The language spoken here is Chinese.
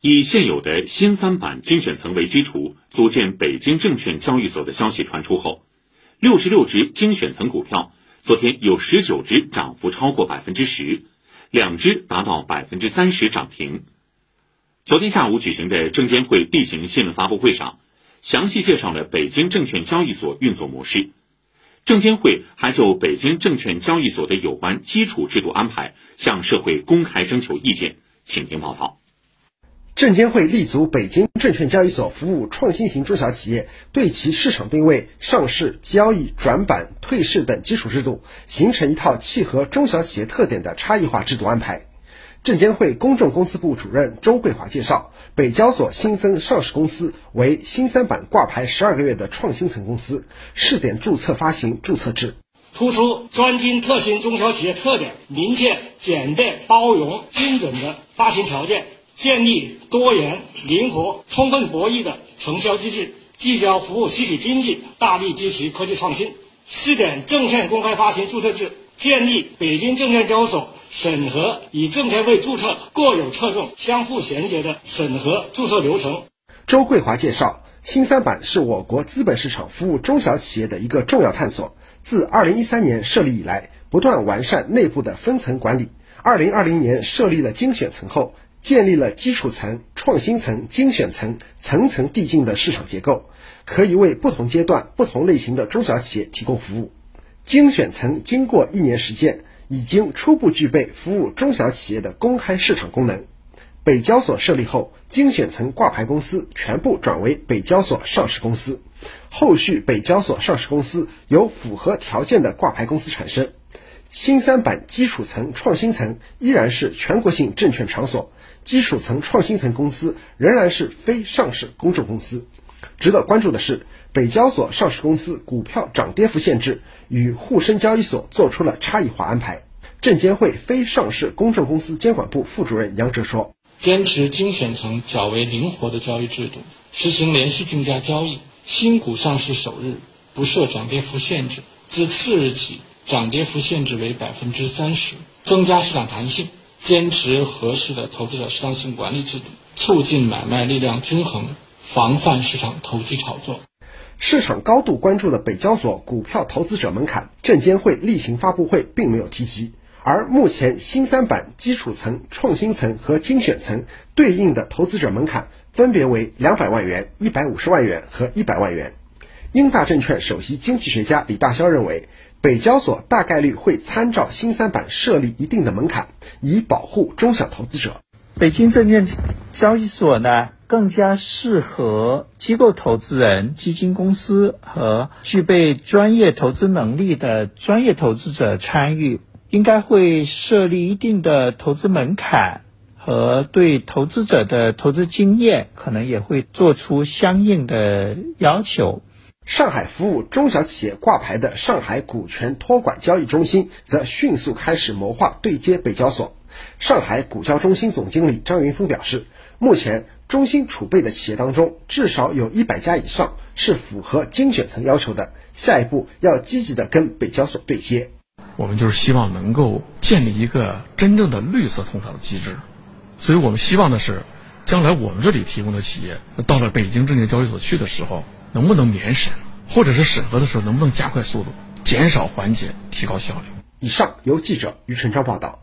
以现有的新三板精选层为基础，组建北京证券交易所的消息传出后，六十六只精选层股票，昨天有十九只涨幅超过百分之十，两只达到百分之三十涨停。昨天下午举行的证监会例行新闻发布会上，详细介绍了北京证券交易所运作模式。证监会还就北京证券交易所的有关基础制度安排向社会公开征求意见，请听报道。证监会立足北京证券交易所服务创新型中小企业，对其市场定位、上市、交易、转板、退市等基础制度，形成一套契合中小企业特点的差异化制度安排。证监会公众公司部主任周桂华介绍，北交所新增上市公司为新三板挂牌十二个月的创新层公司，试点注册发行注册制，突出专精特新中小企业特点，明确简便、包容、精准的发行条件，建立多元、灵活、充分博弈的承销机制，聚焦服务实体经济，大力支持科技创新，试点证券公开发行注册制，建立北京证券交易所。审核与证监会注册各有侧重、相互衔接的审核注册流程。周桂华介绍，新三板是我国资本市场服务中小企业的一个重要探索。自2013年设立以来，不断完善内部的分层管理。2020年设立了精选层后，建立了基础层、创新层、精选层层层递进的市场结构，可以为不同阶段、不同类型的中小企业提供服务。精选层经过一年实践。已经初步具备服务中小企业的公开市场功能。北交所设立后，精选层挂牌公司全部转为北交所上市公司。后续北交所上市公司由符合条件的挂牌公司产生。新三板基础层、创新层依然是全国性证券场所，基础层、创新层公司仍然是非上市公众公司。值得关注的是。北交所上市公司股票涨跌幅限制与沪深交易所做出了差异化安排。证监会非上市公众公司监管部副主任杨哲说：“坚持精选层较为灵活的交易制度，实行连续竞价交易，新股上市首日不设涨跌幅限制，自次日起涨跌幅限制为百分之三十，增加市场弹性。坚持合适的投资者适当性管理制度，促进买卖力量均衡，防范市场投机炒作。”市场高度关注的北交所股票投资者门槛，证监会例行发布会并没有提及。而目前新三板基础层、创新层和精选层对应的投资者门槛分别为两百万元、一百五十万元和一百万元。英大证券首席经济学家李大霄认为，北交所大概率会参照新三板设立一定的门槛，以保护中小投资者。北京证券交易所呢？更加适合机构投资人、基金公司和具备专业投资能力的专业投资者参与，应该会设立一定的投资门槛和对投资者的投资经验，可能也会做出相应的要求。上海服务中小企业挂牌的上海股权托管交易中心则迅速开始谋划对接北交所。上海股交中心总经理张云峰表示，目前。中心储备的企业当中，至少有一百家以上是符合精选层要求的。下一步要积极的跟北交所对接。我们就是希望能够建立一个真正的绿色通道的机制，所以我们希望的是，将来我们这里提供的企业到了北京证券交易所去的时候，能不能免审，或者是审核的时候能不能加快速度，减少环节，提高效率。以上由记者于晨超报道。